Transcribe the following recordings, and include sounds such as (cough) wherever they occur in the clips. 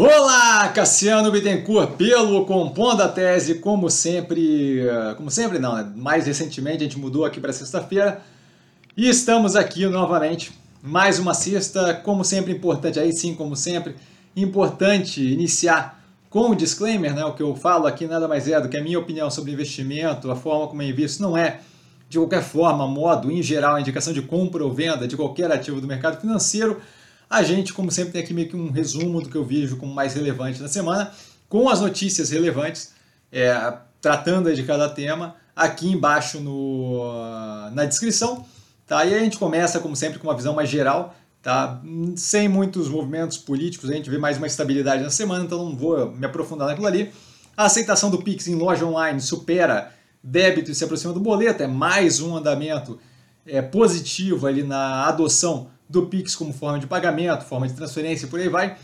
Olá, Cassiano Bittencourt, pelo Compondo a Tese, como sempre, como sempre não, né? mais recentemente a gente mudou aqui para sexta-feira e estamos aqui novamente, mais uma sexta, como sempre importante, aí sim, como sempre, importante iniciar com o disclaimer, né, o que eu falo aqui nada mais é do que a minha opinião sobre investimento, a forma como eu invisto, não é de qualquer forma, modo, em geral, a indicação de compra ou venda de qualquer ativo do mercado financeiro, a gente, como sempre, tem aqui meio que um resumo do que eu vejo como mais relevante na semana, com as notícias relevantes, é, tratando de cada tema, aqui embaixo no, na descrição. Tá? E a gente começa, como sempre, com uma visão mais geral, tá? sem muitos movimentos políticos, a gente vê mais uma estabilidade na semana, então não vou me aprofundar naquilo ali. A aceitação do Pix em loja online supera débito e se aproxima do boleto, é mais um andamento é, positivo ali na adoção do Pix como forma de pagamento, forma de transferência e por aí vai.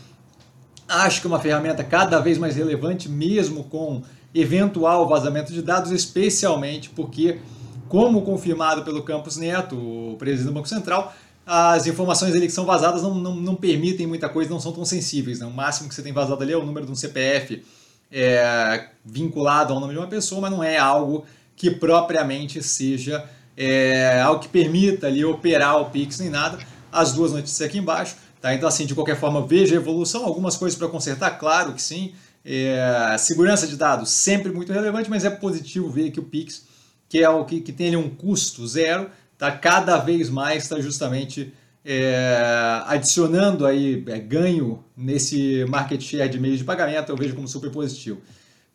Acho que é uma ferramenta cada vez mais relevante, mesmo com eventual vazamento de dados, especialmente porque, como confirmado pelo Campos Neto, o presidente do Banco Central, as informações ali que são vazadas não, não, não permitem muita coisa, não são tão sensíveis. Né? O máximo que você tem vazado ali é o número de um CPF é, vinculado ao nome de uma pessoa, mas não é algo que propriamente seja é, algo que permita ali operar o Pix nem nada as duas notícias aqui embaixo. Tá? Então, assim, de qualquer forma, veja a evolução, algumas coisas para consertar, claro que sim. É, segurança de dados sempre muito relevante, mas é positivo ver que o Pix, que é o que, que tem ali um custo zero, tá cada vez mais está justamente é, adicionando aí é, ganho nesse market share de meios de pagamento, eu vejo como super positivo.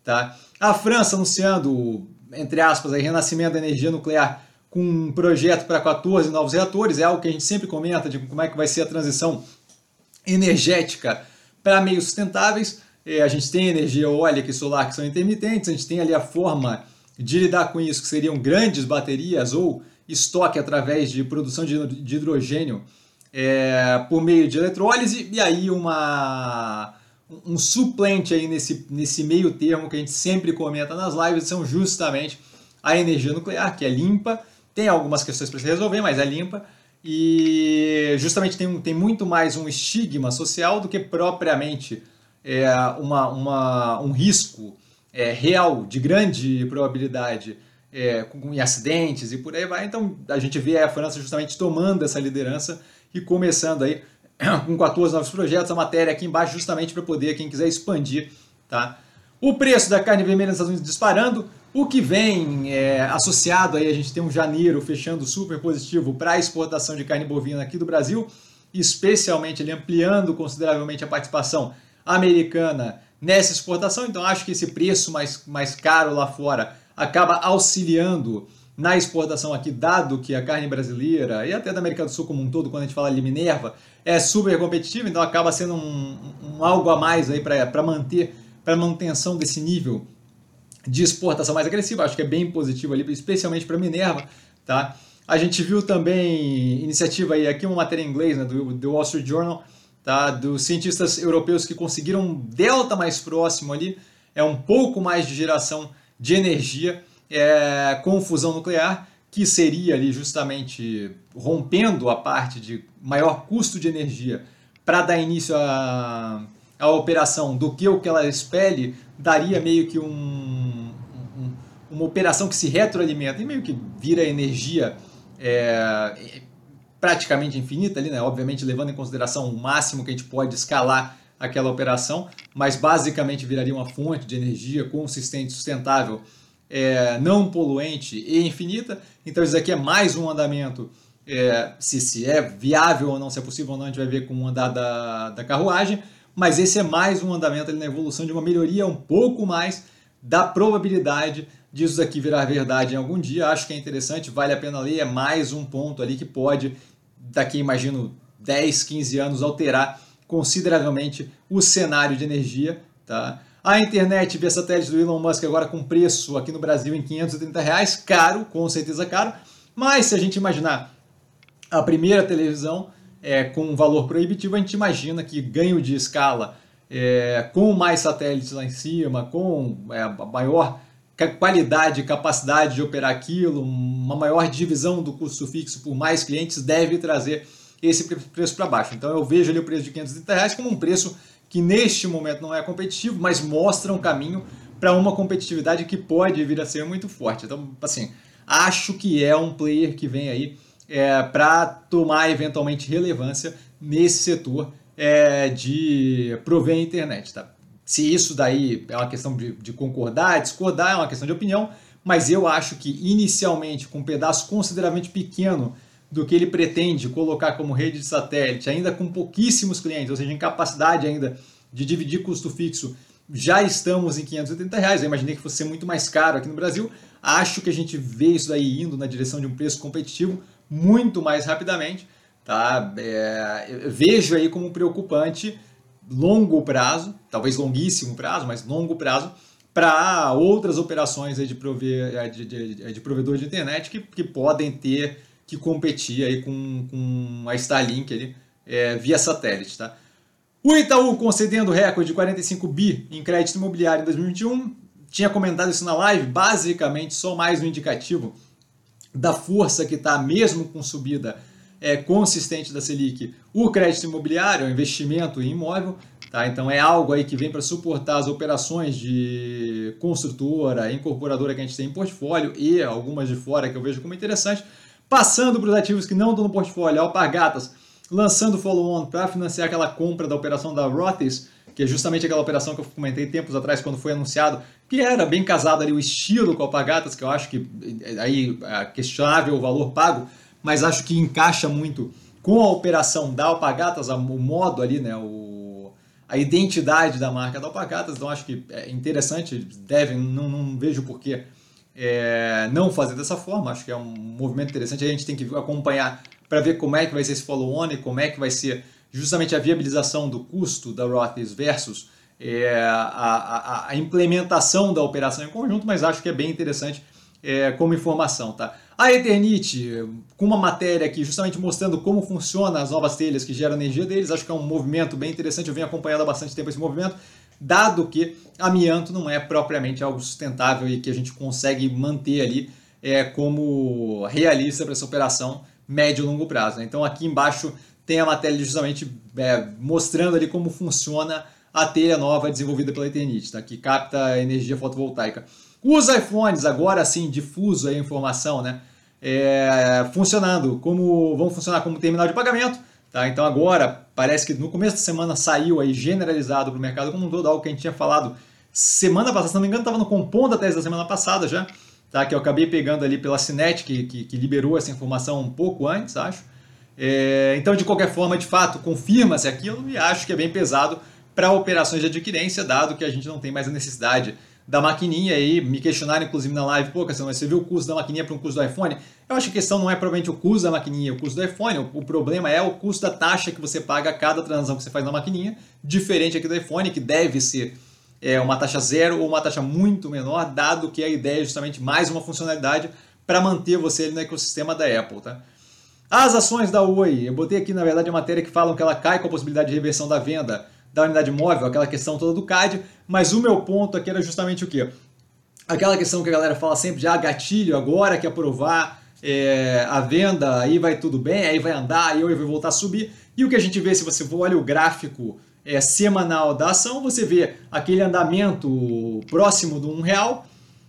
Tá? A França anunciando, entre aspas, aí, renascimento da energia nuclear com um projeto para 14 novos reatores, é algo que a gente sempre comenta de como é que vai ser a transição energética para meios sustentáveis. É, a gente tem energia eólica e solar que são intermitentes, a gente tem ali a forma de lidar com isso, que seriam grandes baterias ou estoque através de produção de hidrogênio é, por meio de eletrólise, e aí uma, um suplente aí nesse, nesse meio termo que a gente sempre comenta nas lives são justamente a energia nuclear, que é limpa, tem algumas questões para se resolver, mas é limpa. E justamente tem, tem muito mais um estigma social do que propriamente é, uma, uma, um risco é, real, de grande probabilidade, é, com, em acidentes e por aí vai. Então a gente vê a França justamente tomando essa liderança e começando aí (clears throat) com 14 novos projetos. A matéria aqui embaixo, justamente para poder, quem quiser expandir, tá? O preço da carne vermelha nos Estados Unidos disparando. O que vem é, associado aí, a gente tem um janeiro fechando super positivo para a exportação de carne bovina aqui do Brasil, especialmente ele ampliando consideravelmente a participação americana nessa exportação. Então acho que esse preço mais, mais caro lá fora acaba auxiliando na exportação aqui, dado que a carne brasileira e até da América do Sul como um todo, quando a gente fala de Minerva, é super competitiva, então acaba sendo um, um algo a mais aí para manter, para manutenção desse nível de exportação mais agressiva, acho que é bem positivo ali, especialmente para Minerva, tá? A gente viu também iniciativa aí, aqui uma matéria em inglês, né, do, do Wall Street Journal, tá? Dos cientistas europeus que conseguiram um delta mais próximo ali, é um pouco mais de geração de energia é, com fusão nuclear, que seria ali justamente rompendo a parte de maior custo de energia para dar início a a operação do que o que ela espelhe, daria meio que um, uma operação que se retroalimenta e meio que vira energia é, praticamente infinita ali, né? Obviamente levando em consideração o máximo que a gente pode escalar aquela operação, mas basicamente viraria uma fonte de energia consistente, sustentável, é, não poluente e infinita. Então isso aqui é mais um andamento, é, se, se é viável ou não, se é possível ou não, a gente vai ver com o andar da, da carruagem mas esse é mais um andamento ali na evolução de uma melhoria um pouco mais da probabilidade disso daqui virar verdade em algum dia. Acho que é interessante, vale a pena ler, é mais um ponto ali que pode, daqui imagino 10, 15 anos, alterar consideravelmente o cenário de energia. Tá? A internet via satélite do Elon Musk agora com preço aqui no Brasil em 530 reais, caro, com certeza caro, mas se a gente imaginar a primeira televisão é, com um valor proibitivo, a gente imagina que ganho de escala é, com mais satélites lá em cima, com é, maior qualidade e capacidade de operar aquilo, uma maior divisão do custo fixo por mais clientes deve trazer esse preço para baixo. Então eu vejo ali o preço de 530 reais como um preço que neste momento não é competitivo, mas mostra um caminho para uma competitividade que pode vir a ser muito forte. Então, assim, acho que é um player que vem aí é, para tomar eventualmente relevância nesse setor é, de prover a internet. Tá? Se isso daí é uma questão de, de concordar, discordar, é uma questão de opinião, mas eu acho que inicialmente, com um pedaço consideravelmente pequeno do que ele pretende colocar como rede de satélite, ainda com pouquíssimos clientes, ou seja, em capacidade ainda de dividir custo fixo, já estamos em 580 reais. Eu imaginei que fosse ser muito mais caro aqui no Brasil. Acho que a gente vê isso daí indo na direção de um preço competitivo muito mais rapidamente. Tá? É, vejo aí como preocupante longo prazo, talvez longuíssimo prazo, mas longo prazo, para outras operações de, prover, é, de, de, de provedor de internet que, que podem ter que competir aí com, com a Starlink ali, é, via satélite. Tá? O Itaú concedendo recorde de 45 bi em crédito imobiliário em 2021. Tinha comentado isso na live, basicamente só mais um indicativo da força que está, mesmo com subida é, consistente da Selic, o crédito imobiliário, o investimento em imóvel. Tá? Então é algo aí que vem para suportar as operações de construtora, incorporadora que a gente tem em portfólio e algumas de fora que eu vejo como interessante. Passando para os ativos que não estão no portfólio, Alpargatas lançando follow-on para financiar aquela compra da operação da Rothes, que é justamente aquela operação que eu comentei tempos atrás quando foi anunciado, que era bem casado ali o estilo com a Alpargatas, que eu acho que aí é questionável o valor pago, mas acho que encaixa muito com a operação da Alpagatas, o modo ali, né, o, a identidade da marca da Alpagatas, então acho que é interessante, devem, não, não vejo porquê é, não fazer dessa forma, acho que é um movimento interessante, a gente tem que acompanhar para ver como é que vai ser esse follow-on e como é que vai ser justamente a viabilização do custo da Rothes versus é, a, a, a, implementação da operação em conjunto, mas acho que é bem interessante é, como informação. Tá? A Eternit, com uma matéria aqui justamente mostrando como funciona as novas telhas que geram energia deles, acho que é um movimento bem interessante, eu venho acompanhando há bastante tempo esse movimento, dado que amianto não é propriamente algo sustentável e que a gente consegue manter ali é, como realista para essa operação médio e longo prazo. Né? Então aqui embaixo tem a matéria justamente é, mostrando ali como funciona a telha nova desenvolvida pela Eternit, tá? que capta energia fotovoltaica. Os iPhones, agora sim, difuso a informação, né? É, funcionando como vão funcionar como terminal de pagamento. Tá? Então agora parece que no começo da semana saiu aí generalizado para o mercado como um todo, algo que a gente tinha falado semana passada, se não me engano, estava no compondo da tese da semana passada já, tá? que eu acabei pegando ali pela Cinet, que, que, que liberou essa informação um pouco antes, acho. É, então, de qualquer forma, de fato, confirma-se aquilo e acho que é bem pesado para operações de adquirência, dado que a gente não tem mais a necessidade da maquininha aí, me questionaram inclusive na live, pô, Cassiano, você viu o custo da maquininha para um custo do iPhone? Eu acho que a questão não é provavelmente o custo da maquininha, o custo do iPhone, o, o, problema é o custo da taxa que você paga a cada transação que você faz na maquininha, diferente aqui do iPhone, que deve ser é, uma taxa zero ou uma taxa muito menor, dado que a ideia é justamente mais uma funcionalidade para manter você no ecossistema da Apple, tá? As ações da Oi, eu botei aqui na verdade a matéria que falam que ela cai com a possibilidade de reversão da venda da unidade móvel, aquela questão toda do CAD, mas o meu ponto aqui era justamente o quê? Aquela questão que a galera fala sempre de ah, gatilho, agora que aprovar é, a venda, aí vai tudo bem, aí vai andar, aí eu vou voltar a subir. E o que a gente vê, se você olha o gráfico é, semanal da ação, você vê aquele andamento próximo do um real,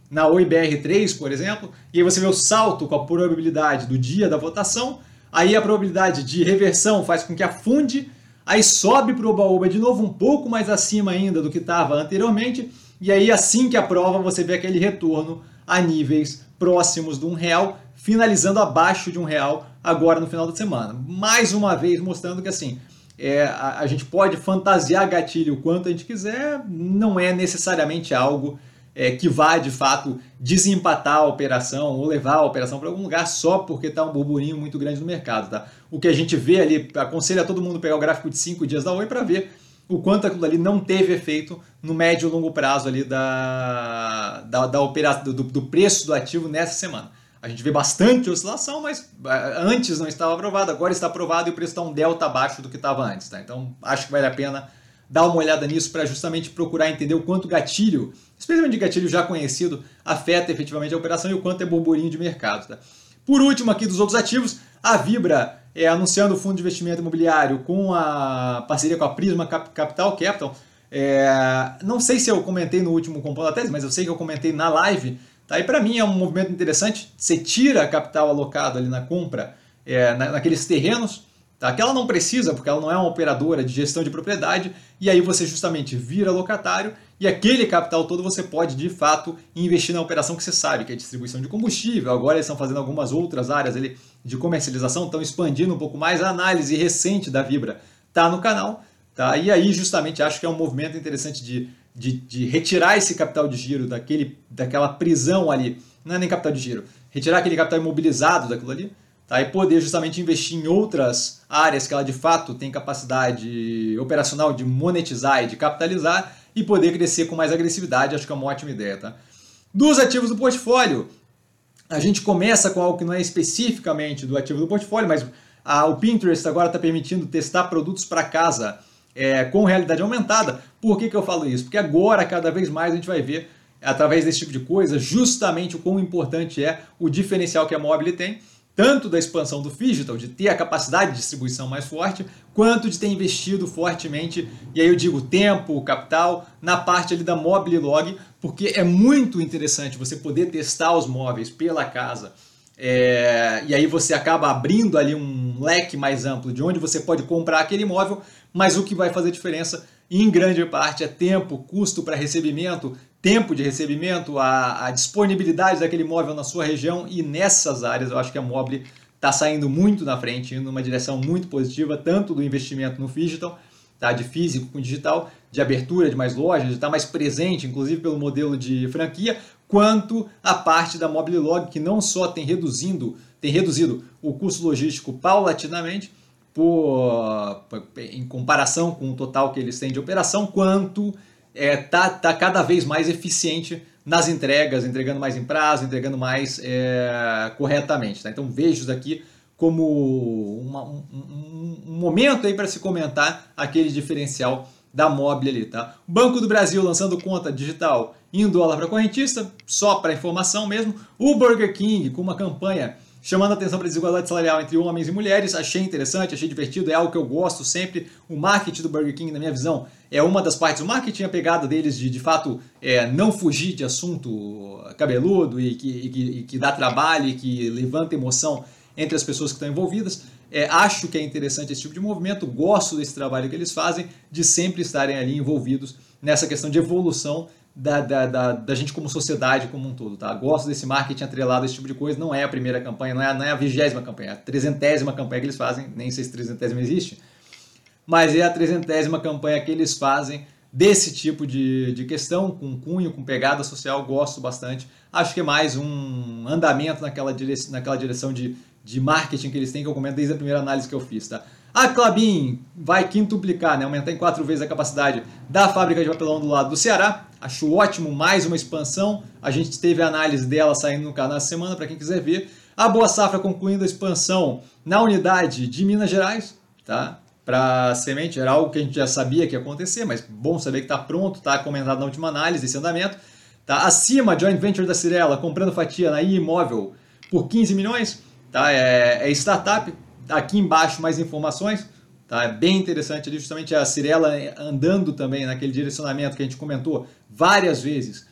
na OIBR3, por exemplo, e aí você vê o salto com a probabilidade do dia da votação, aí a probabilidade de reversão faz com que afunde aí sobe para o Oba-Oba de novo um pouco mais acima ainda do que estava anteriormente, e aí assim que aprova você vê aquele retorno a níveis próximos de um real, finalizando abaixo de um real agora no final da semana. Mais uma vez mostrando que assim, é, a, a gente pode fantasiar gatilho o quanto a gente quiser, não é necessariamente algo é, que vá de fato desempatar a operação ou levar a operação para algum lugar só porque está um burburinho muito grande no mercado. Tá? O que a gente vê ali, aconselho a todo mundo pegar o gráfico de 5 dias da Oi para ver o quanto aquilo ali não teve efeito no médio e longo prazo ali da, da, da operação, do, do preço do ativo nessa semana. A gente vê bastante oscilação, mas antes não estava aprovado, agora está aprovado e o preço está um delta abaixo do que estava antes. Tá? Então acho que vale a pena dar uma olhada nisso para justamente procurar entender o quanto gatilho, especialmente gatilho já conhecido, afeta efetivamente a operação e o quanto é burburinho de mercado. Tá? Por último, aqui dos outros ativos, a Vibra é, anunciando o fundo de investimento imobiliário com a parceria com a Prisma Capital Capital. É, não sei se eu comentei no último Compondo da Tese, mas eu sei que eu comentei na live. Tá? E para mim é um movimento interessante. Você tira capital alocado ali na compra, é, na, naqueles terrenos, tá? que ela não precisa, porque ela não é uma operadora de gestão de propriedade, e aí você justamente vira locatário e aquele capital todo você pode, de fato, investir na operação que você sabe, que é distribuição de combustível. Agora eles estão fazendo algumas outras áreas ali de comercialização, estão expandindo um pouco mais. A análise recente da Vibra está no canal. Tá? E aí, justamente, acho que é um movimento interessante de, de, de retirar esse capital de giro daquele, daquela prisão ali. Não é nem capital de giro. Retirar aquele capital imobilizado daquilo ali tá? e poder justamente investir em outras áreas que ela de fato tem capacidade operacional de monetizar e de capitalizar e poder crescer com mais agressividade, acho que é uma ótima ideia. Tá? Dos ativos do portfólio, a gente começa com algo que não é especificamente do ativo do portfólio, mas a, o Pinterest agora está permitindo testar produtos para casa é, com realidade aumentada. Por que, que eu falo isso? Porque agora, cada vez mais, a gente vai ver, através desse tipo de coisa, justamente o quão importante é o diferencial que a Mobile tem tanto da expansão do Digital, de ter a capacidade de distribuição mais forte, quanto de ter investido fortemente, e aí eu digo tempo, capital, na parte ali da Mobile Log, porque é muito interessante você poder testar os móveis pela casa, é, e aí você acaba abrindo ali um leque mais amplo de onde você pode comprar aquele imóvel, mas o que vai fazer diferença em grande parte é tempo, custo para recebimento, tempo de recebimento, a, a, disponibilidade daquele imóvel na sua região e nessas áreas eu acho que a Mobile está saindo muito na frente, indo numa direção muito positiva, tanto do investimento no digital, tá, de físico com digital, de abertura de mais lojas, de estar tá mais presente, inclusive pelo modelo de franquia, quanto a parte da Mobile Log, que não só tem reduzindo, tem reduzido o custo logístico paulatinamente, por, em comparação com o total que eles têm de operação, quanto é, tá, tá cada vez mais eficiente nas entregas, entregando mais em prazo, entregando mais é, corretamente. Tá? Então vejo isso aqui como uma, um, um, momento aí para se comentar aquele diferencial da Mobile ali. Tá? Banco do Brasil lançando conta digital em dólar para correntista, só para informação mesmo. O Burger King com uma campanha chamando a atenção para a desigualdade salarial entre homens e mulheres. Achei interessante, achei divertido, é algo que eu gosto sempre. O marketing do Burger King, na minha visão, é uma das partes. O marketing, a pegada deles de, de fato, é, não fugir de assunto cabeludo e que, e que, e que dá trabalho e que levanta emoção entre as pessoas que estão envolvidas. É, acho que é interessante esse tipo de movimento, gosto desse trabalho que eles fazem, de sempre estarem ali envolvidos nessa questão de evolução da, da, da, da, gente como sociedade como um todo, tá? Gosto desse marketing atrelado, esse tipo de coisa. Não é a primeira campanha, não é, não é a vigésima campanha, é a trezentésima campanha que eles fazem. Nem sei se trezentésima existe, mas é a trezentésima campanha que eles fazem desse tipo de, de questão, com cunho, com pegada social. Gosto bastante. Acho que é mais um andamento naquela direção, naquela direção de, de marketing que eles têm, que eu comento desde a primeira análise que eu fiz, tá? A Clabin vai quintuplicar, né, aumentar em quatro vezes a capacidade da fábrica de papelão do lado do Ceará. Acho ótimo, mais uma expansão. A gente teve a análise dela saindo no canal essa semana, para quem quiser ver. A Boa Safra concluindo a expansão na unidade de Minas Gerais, tá? Para semente, era algo que a gente já sabia que ia acontecer, mas bom saber que está pronto, está comentado na última análise esse andamento. Tá? Acima, joint venture da Cirela, comprando fatia na imóvel por 15 milhões. Tá? É, é startup, Aqui embaixo mais informações. Tá? É bem interessante ali, justamente a Cirela andando também naquele direcionamento que a gente comentou várias vezes,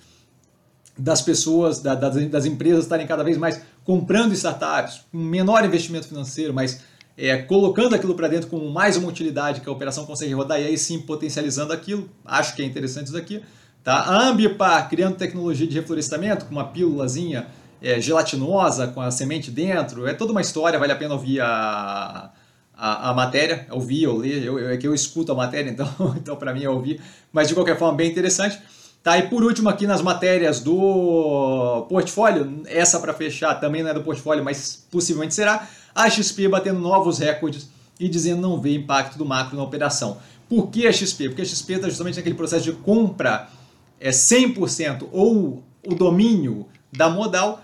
das pessoas, da, das, das, empresas estarem cada vez mais comprando startups, com menor investimento financeiro, mas é, colocando aquilo para dentro com mais uma utilidade que a operação consegue rodar e aí sim potencializando aquilo. Acho que é interessante isso aqui. Tá? A Ambipar criando tecnologia de reflorestamento com uma pílulazinha é, gelatinosa com a semente dentro. É toda uma história, vale a pena ouvir a, a, a matéria, ouvir ou ler. Eu, eu, é que eu escuto a matéria, (laughs) então, então para mim é ouvir. Mas de qualquer forma, bem interessante. Tá, e por último aqui nas matérias do portfólio, essa para fechar também não é do portfólio, mas possivelmente será, a XP batendo novos recordes e dizendo não vê impacto do macro na operação. Por que a XP? Porque a XP está justamente naquele processo de compra é 100% ou o domínio da modal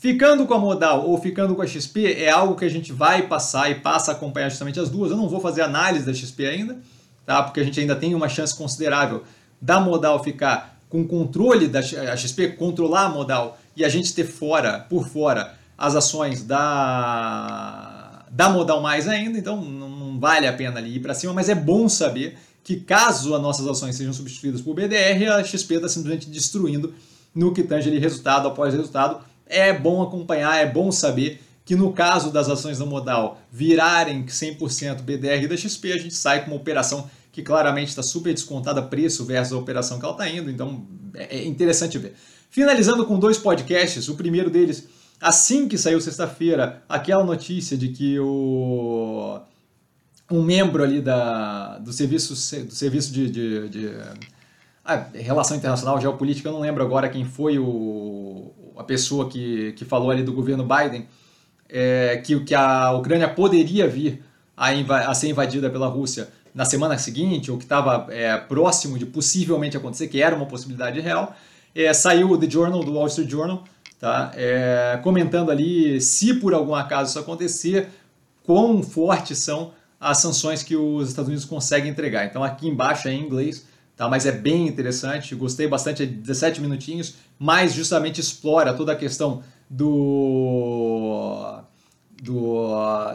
Ficando com a modal ou ficando com a XP é algo que a gente vai passar e passa a acompanhar justamente as duas. Eu não vou fazer análise da XP ainda, tá? porque a gente ainda tem uma chance considerável da modal ficar com controle da XP, controlar a modal e a gente ter fora, por fora, as ações da, dá modal mais ainda, então não vale a pena ali ir para cima, mas é bom saber que caso as nossas ações sejam substituídas por BDR, a XP está simplesmente destruindo no que tange ali resultado após resultado. É bom acompanhar, é bom saber que no caso das ações da modal virarem 100% BDR da XP, a gente sai com uma operação que claramente está super descontada preço versus a operação que ela está indo, então é, é interessante ver. Finalizando com dois podcasts, o primeiro deles, assim que saiu sexta-feira, aquela notícia de que o um membro ali da, do serviço, do serviço de, de, de ah, relação internacional, geopolítica, eu não lembro agora quem foi o, a pessoa que, que falou ali do governo Biden, é, que, que a Ucrânia poderia vir a, a ser invadida pela Rússia na semana seguinte, ou que estava é, próximo de possivelmente acontecer, que era uma possibilidade real, é, saiu o The Journal, do Wall Street Journal, tá, é, comentando ali se por algum acaso isso acontecer, quão fortes são as sanções que os Estados Unidos conseguem entregar. Então aqui embaixo é em inglês, tá, mas é bem interessante, gostei bastante, é 17 minutinhos, mas justamente explora toda a questão do do,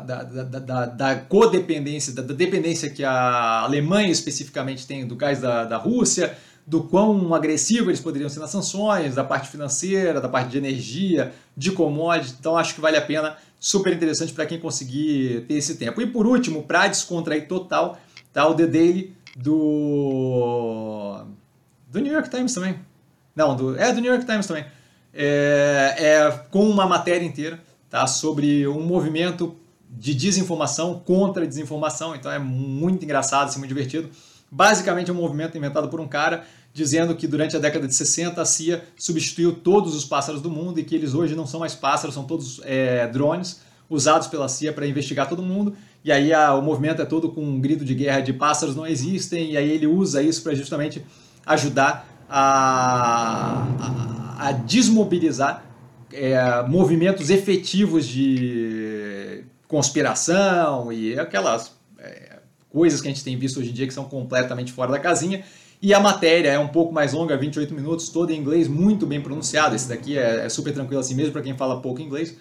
da, da, da, da codependência, da, dependência que a Alemanha especificamente tem do gás da, da Rússia, do quão agressivo eles poderiam ser nas sanções, da parte financeira, da parte de energia, de commodities. Então acho que vale a pena, super interessante para quem conseguir ter esse tempo. E por último, para descontrair total, tá o The Daily do do New York Times também. Não, do, é do New York Times também. É, é com uma matéria inteira tá? sobre um movimento de desinformação contra desinformação, então é muito engraçado, assim, muito divertido. Basicamente é um movimento inventado por um cara dizendo que durante a década de 60 a CIA substituiu todos os pássaros do mundo e que eles hoje não são mais pássaros, são todos é, drones usados pela CIA para investigar todo mundo. E aí a, o movimento é todo com um grito de guerra de pássaros não existem, e aí ele usa isso para justamente ajudar a, a, a desmobilizar é, movimentos efetivos de conspiração e aquelas é, coisas que a gente tem visto hoje em dia que são completamente fora da casinha. E a matéria é um pouco mais longa, 28 minutos, toda em inglês, muito bem pronunciado. Esse daqui é, é super tranquilo assim mesmo para quem fala pouco inglês.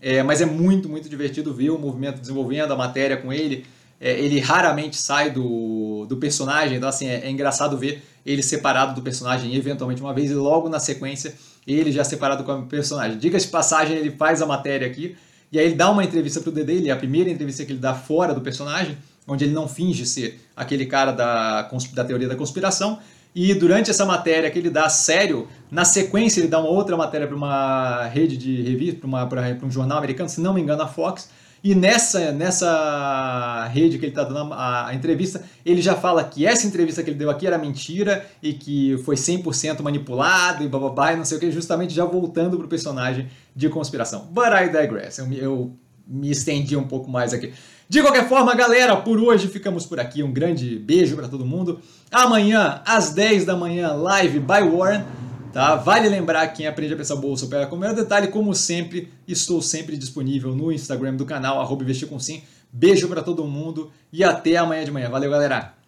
É, mas é muito, muito divertido ver o movimento desenvolvendo, a matéria com ele. É, ele raramente sai do, do personagem, então assim, é, é engraçado ver ele separado do personagem eventualmente uma vez e logo na sequência ele já separado com o personagem. Diga-se de passagem, ele faz a matéria aqui, e aí ele dá uma entrevista pro Dedê, ele é a primeira entrevista que ele dá fora do personagem, onde ele não finge ser aquele cara da, da teoria da conspiração, e durante essa matéria que ele dá sério, na sequência ele dá uma outra matéria para uma rede de revista, para um jornal americano, se não me engano a Fox, e nessa, nessa rede que ele está dando a, a, entrevista, ele já fala que essa entrevista que ele deu aqui era mentira e que foi 100% manipulado e bababá e não sei o que, justamente já voltando para o personagem de conspiração. But I digress. Eu, eu me estendi um pouco mais aqui. De qualquer forma, galera, por hoje ficamos por aqui. Um grande beijo para todo mundo. Amanhã, às 10 da manhã, live by Warren. Tá? Vale lembrar que quem aprende a pensar bolsa opera com o maior detalhe, como sempre, estou sempre disponível no Instagram do canal, arroba investir com sim. Beijo para todo mundo e até amanhã de manhã. Valeu, galera!